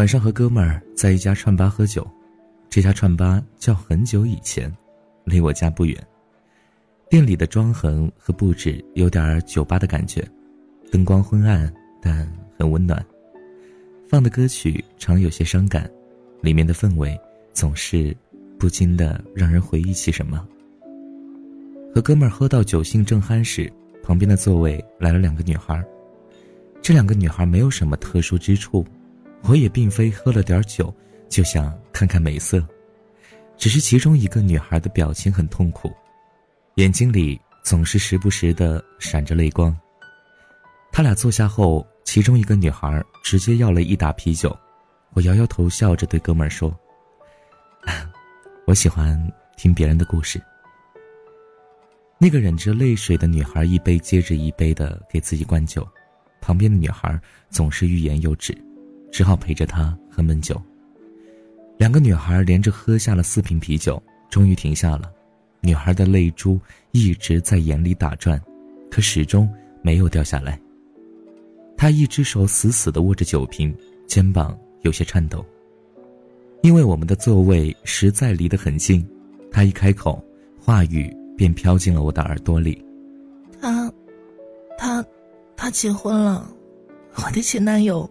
晚上和哥们儿在一家串吧喝酒，这家串吧叫很久以前，离我家不远。店里的装潢和布置有点酒吧的感觉，灯光昏暗但很温暖，放的歌曲常有些伤感，里面的氛围总是不禁的让人回忆起什么。和哥们儿喝到酒兴正酣时，旁边的座位来了两个女孩，这两个女孩没有什么特殊之处。我也并非喝了点酒就想看看美色，只是其中一个女孩的表情很痛苦，眼睛里总是时不时的闪着泪光。他俩坐下后，其中一个女孩直接要了一打啤酒，我摇摇头，笑着对哥们儿说：“我喜欢听别人的故事。”那个忍着泪水的女孩一杯接着一杯的给自己灌酒，旁边的女孩总是欲言又止。只好陪着他喝闷酒。两个女孩连着喝下了四瓶啤酒，终于停下了。女孩的泪珠一直在眼里打转，可始终没有掉下来。她一只手死死地握着酒瓶，肩膀有些颤抖。因为我们的座位实在离得很近，她一开口，话语便飘进了我的耳朵里。他，他，他结婚了，我的前男友。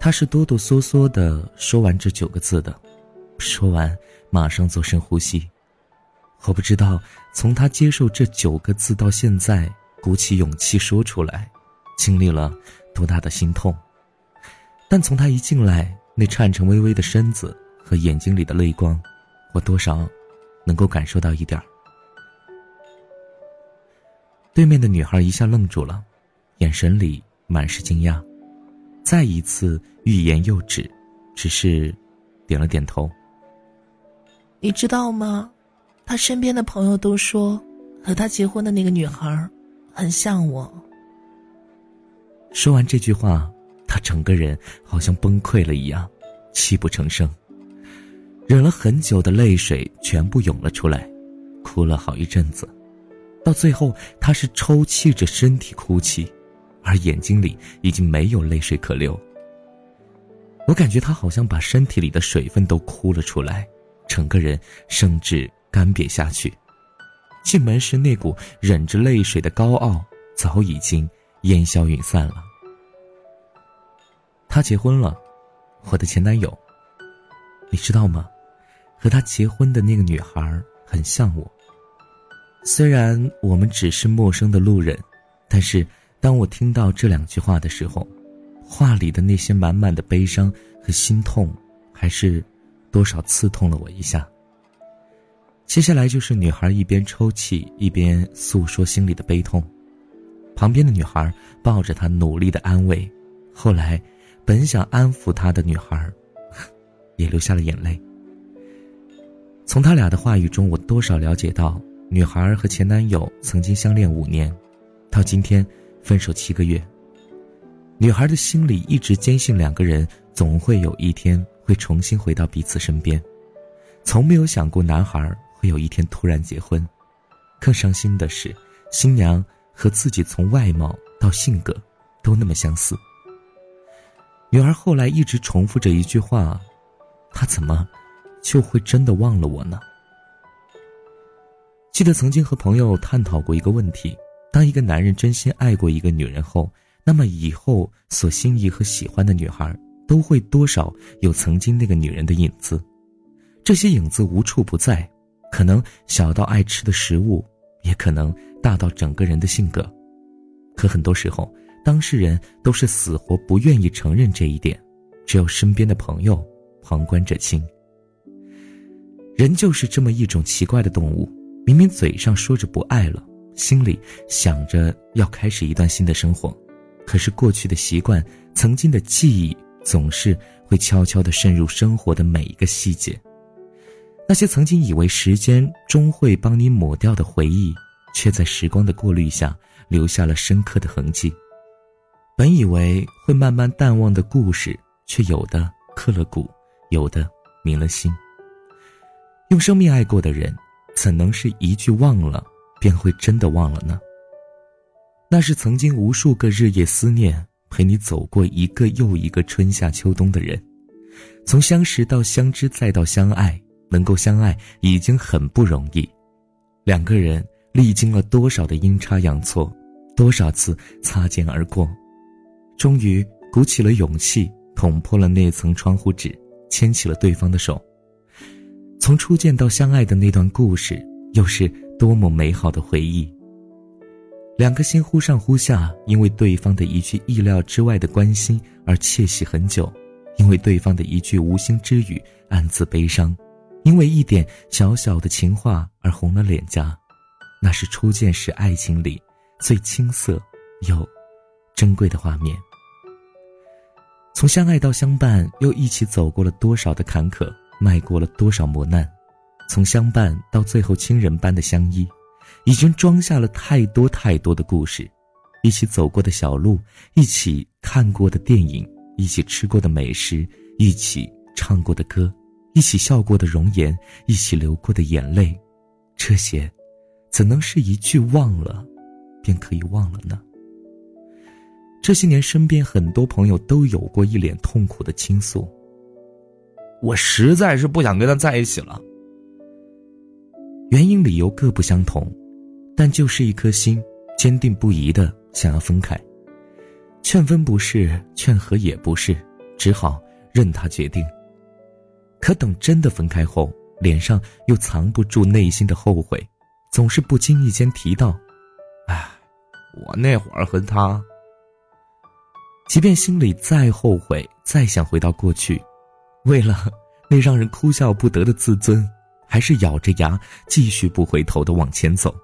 他是哆哆嗦嗦的说完这九个字的，说完马上做深呼吸。我不知道从他接受这九个字到现在鼓起勇气说出来，经历了多大的心痛。但从他一进来那颤颤巍巍的身子和眼睛里的泪光，我多少能够感受到一点儿。对面的女孩一下愣住了，眼神里满是惊讶。再一次欲言又止，只是点了点头。你知道吗？他身边的朋友都说，和他结婚的那个女孩很像我。说完这句话，他整个人好像崩溃了一样，泣不成声。忍了很久的泪水全部涌了出来，哭了好一阵子，到最后他是抽泣着身体哭泣。而眼睛里已经没有泪水可流。我感觉他好像把身体里的水分都哭了出来，整个人甚至干瘪下去。进门时那股忍着泪水的高傲早已经烟消云散了。他结婚了，我的前男友。你知道吗？和他结婚的那个女孩很像我。虽然我们只是陌生的路人，但是。当我听到这两句话的时候，话里的那些满满的悲伤和心痛，还是多少刺痛了我一下。接下来就是女孩一边抽泣一边诉说心里的悲痛，旁边的女孩抱着她努力的安慰。后来，本想安抚她的女孩，也流下了眼泪。从他俩的话语中，我多少了解到，女孩和前男友曾经相恋五年，到今天。分手七个月，女孩的心里一直坚信两个人总会有一天会重新回到彼此身边，从没有想过男孩会有一天突然结婚。更伤心的是，新娘和自己从外貌到性格都那么相似。女孩后来一直重复着一句话：“他怎么就会真的忘了我呢？”记得曾经和朋友探讨过一个问题。当一个男人真心爱过一个女人后，那么以后所心仪和喜欢的女孩，都会多少有曾经那个女人的影子。这些影子无处不在，可能小到爱吃的食物，也可能大到整个人的性格。可很多时候，当事人都是死活不愿意承认这一点，只有身边的朋友旁观者清。人就是这么一种奇怪的动物，明明嘴上说着不爱了。心里想着要开始一段新的生活，可是过去的习惯、曾经的记忆，总是会悄悄地渗入生活的每一个细节。那些曾经以为时间终会帮你抹掉的回忆，却在时光的过滤下留下了深刻的痕迹。本以为会慢慢淡忘的故事，却有的刻了骨，有的明了心。用生命爱过的人，怎能是一句忘了？便会真的忘了呢。那是曾经无数个日夜思念，陪你走过一个又一个春夏秋冬的人，从相识到相知再到相爱，能够相爱已经很不容易。两个人历经了多少的阴差阳错，多少次擦肩而过，终于鼓起了勇气，捅破了那层窗户纸，牵起了对方的手。从初见到相爱的那段故事，又是多么美好的回忆。两个心忽上忽下，因为对方的一句意料之外的关心而窃喜很久，因为对方的一句无心之语暗自悲伤，因为一点小小的情话而红了脸颊，那是初见时爱情里最青涩又珍贵的画面。从相爱到相伴，又一起走过了多少的坎坷，迈过了多少磨难，从相伴到最后亲人般的相依。已经装下了太多太多的故事，一起走过的小路，一起看过的电影，一起吃过的美食，一起唱过的歌，一起笑过的容颜，一起流过的眼泪，这些，怎能是一句忘了，便可以忘了呢？这些年，身边很多朋友都有过一脸痛苦的倾诉。我实在是不想跟他在一起了。原因理由各不相同。但就是一颗心，坚定不移的想要分开。劝分不是，劝和也不是，只好任他决定。可等真的分开后，脸上又藏不住内心的后悔，总是不经意间提到：“哎，我那会儿和他……”即便心里再后悔，再想回到过去，为了那让人哭笑不得的自尊，还是咬着牙继续不回头的往前走。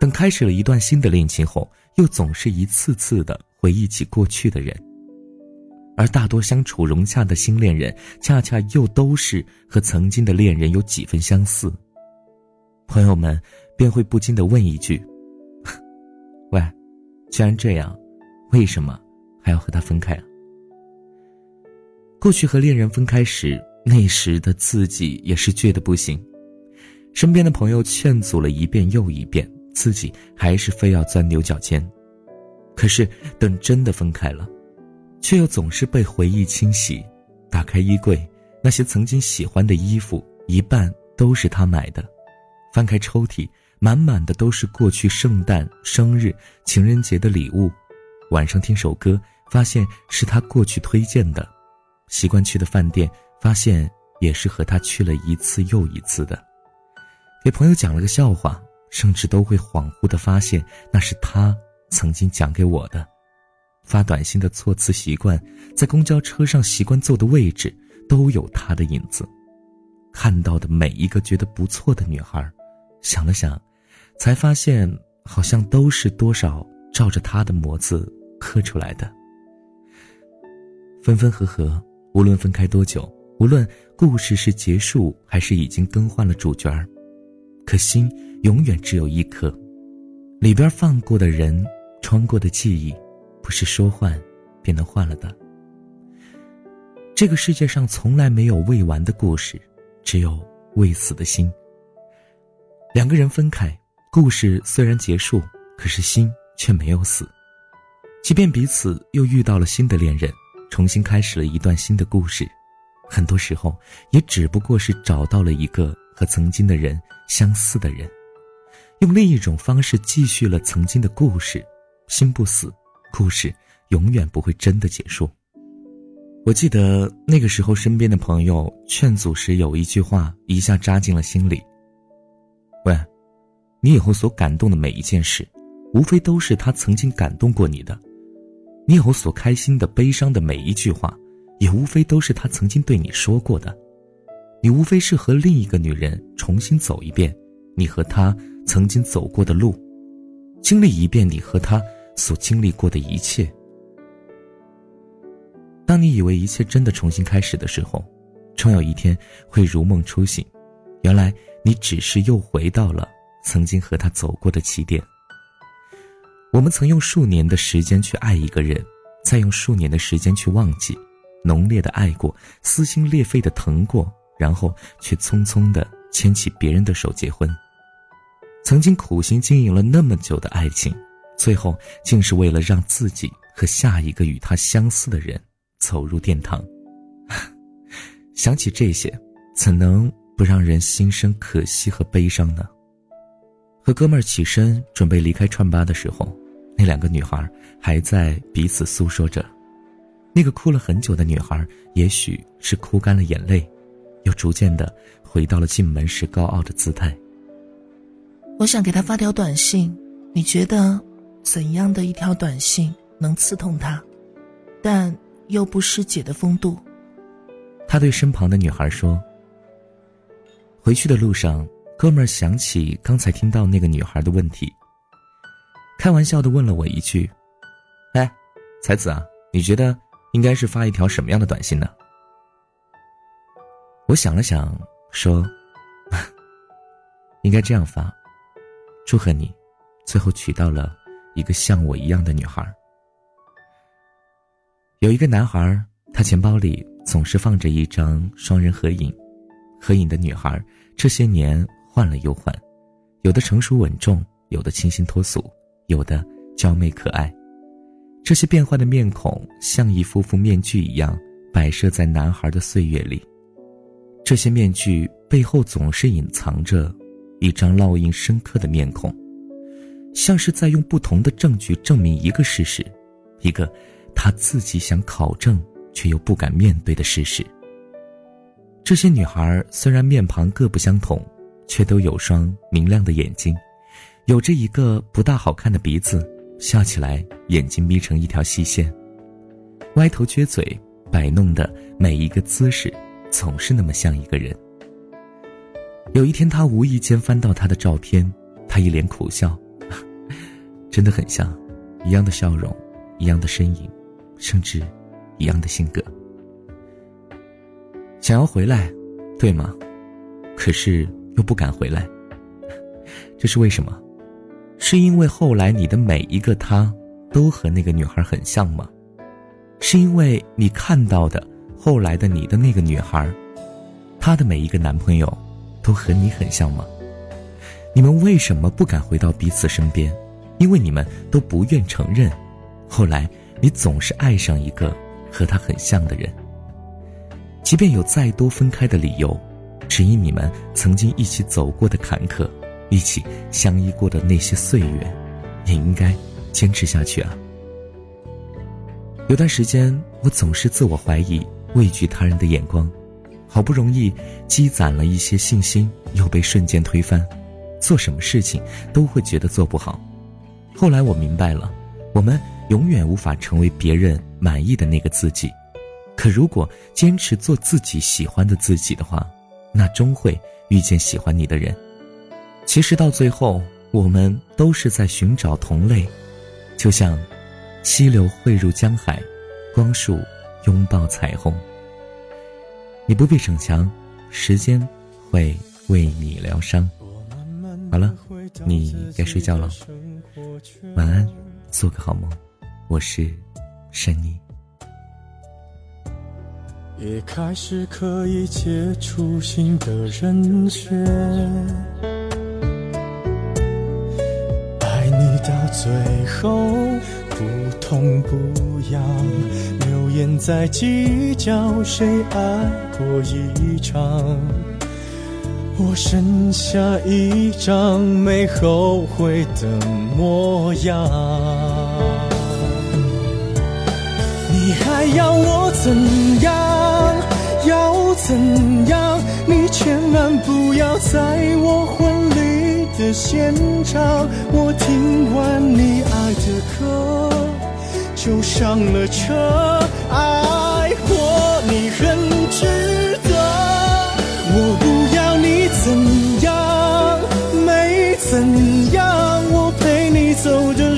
等开始了一段新的恋情后，又总是一次次的回忆起过去的人，而大多相处融洽的新恋人，恰恰又都是和曾经的恋人有几分相似。朋友们便会不禁的问一句：“ 喂，既然这样，为什么还要和他分开啊？”过去和恋人分开时，那时的自己也是倔得不行，身边的朋友劝阻了一遍又一遍。自己还是非要钻牛角尖，可是等真的分开了，却又总是被回忆侵袭。打开衣柜，那些曾经喜欢的衣服，一半都是他买的；翻开抽屉，满满的都是过去圣诞、生日、情人节的礼物。晚上听首歌，发现是他过去推荐的；习惯去的饭店，发现也是和他去了一次又一次的。给朋友讲了个笑话。甚至都会恍惚的发现，那是他曾经讲给我的。发短信的措辞习惯，在公交车上习惯坐的位置，都有他的影子。看到的每一个觉得不错的女孩，想了想，才发现好像都是多少照着他的模子刻出来的。分分合合，无论分开多久，无论故事是结束还是已经更换了主角儿，可心。永远只有一颗，里边放过的人，穿过的记忆，不是说换便能换了的。这个世界上从来没有未完的故事，只有未死的心。两个人分开，故事虽然结束，可是心却没有死。即便彼此又遇到了新的恋人，重新开始了一段新的故事，很多时候也只不过是找到了一个和曾经的人相似的人。用另一种方式继续了曾经的故事，心不死，故事永远不会真的结束。我记得那个时候，身边的朋友劝阻时，有一句话一下扎进了心里：“喂，你以后所感动的每一件事，无非都是他曾经感动过你的；你以后所开心的、悲伤的每一句话，也无非都是他曾经对你说过的。你无非是和另一个女人重新走一遍，你和他。”曾经走过的路，经历一遍你和他所经历过的一切。当你以为一切真的重新开始的时候，终有一天会如梦初醒，原来你只是又回到了曾经和他走过的起点。我们曾用数年的时间去爱一个人，再用数年的时间去忘记，浓烈的爱过，撕心裂肺的疼过，然后却匆匆的牵起别人的手结婚。曾经苦心经营了那么久的爱情，最后竟是为了让自己和下一个与他相似的人走入殿堂。想起这些，怎能不让人心生可惜和悲伤呢？和哥们儿起身准备离开串吧的时候，那两个女孩还在彼此诉说着。那个哭了很久的女孩，也许是哭干了眼泪，又逐渐的回到了进门时高傲的姿态。我想给他发条短信，你觉得怎样的一条短信能刺痛他，但又不失姐的风度？他对身旁的女孩说：“回去的路上。”哥们儿想起刚才听到那个女孩的问题，开玩笑的问了我一句：“哎，才子啊，你觉得应该是发一条什么样的短信呢？”我想了想，说：“ 应该这样发，祝贺你，最后娶到了一个像我一样的女孩。”有一个男孩，他钱包里总是放着一张双人合影，合影的女孩这些年。换了又换，有的成熟稳重，有的清新脱俗，有的娇媚可爱。这些变幻的面孔像一副副面具一样摆设在男孩的岁月里。这些面具背后总是隐藏着一张烙印深刻的面孔，像是在用不同的证据证明一个事实，一个他自己想考证却又不敢面对的事实。这些女孩虽然面庞各不相同。却都有双明亮的眼睛，有着一个不大好看的鼻子，笑起来眼睛眯成一条细线，歪头撅嘴，摆弄的每一个姿势，总是那么像一个人。有一天，他无意间翻到他的照片，他一脸苦笑，真的很像，一样的笑容，一样的身影，甚至一样的性格。想要回来，对吗？可是。又不敢回来，这是为什么？是因为后来你的每一个他，都和那个女孩很像吗？是因为你看到的后来的你的那个女孩，她的每一个男朋友，都和你很像吗？你们为什么不敢回到彼此身边？因为你们都不愿承认，后来你总是爱上一个和他很像的人，即便有再多分开的理由。只因你们曾经一起走过的坎坷，一起相依过的那些岁月，也应该坚持下去啊！有段时间，我总是自我怀疑，畏惧他人的眼光，好不容易积攒了一些信心，又被瞬间推翻，做什么事情都会觉得做不好。后来我明白了，我们永远无法成为别人满意的那个自己，可如果坚持做自己喜欢的自己的话，那终会遇见喜欢你的人。其实到最后，我们都是在寻找同类，就像溪流汇入江海，光束拥抱彩虹。你不必逞强，时间会为你疗伤。好了，你该睡觉了，晚安，做个好梦。我是珊妮。也开始可以接触新的人选，最后不痛不痒，留言在计较谁爱过一场，我剩下一张没后悔的模样，你还要我怎样？要怎样？你千万不要在我婚的现场。我听完你爱的歌，就上了车。爱过你很值得。我不要你怎样，没怎样。我陪你走的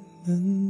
能怎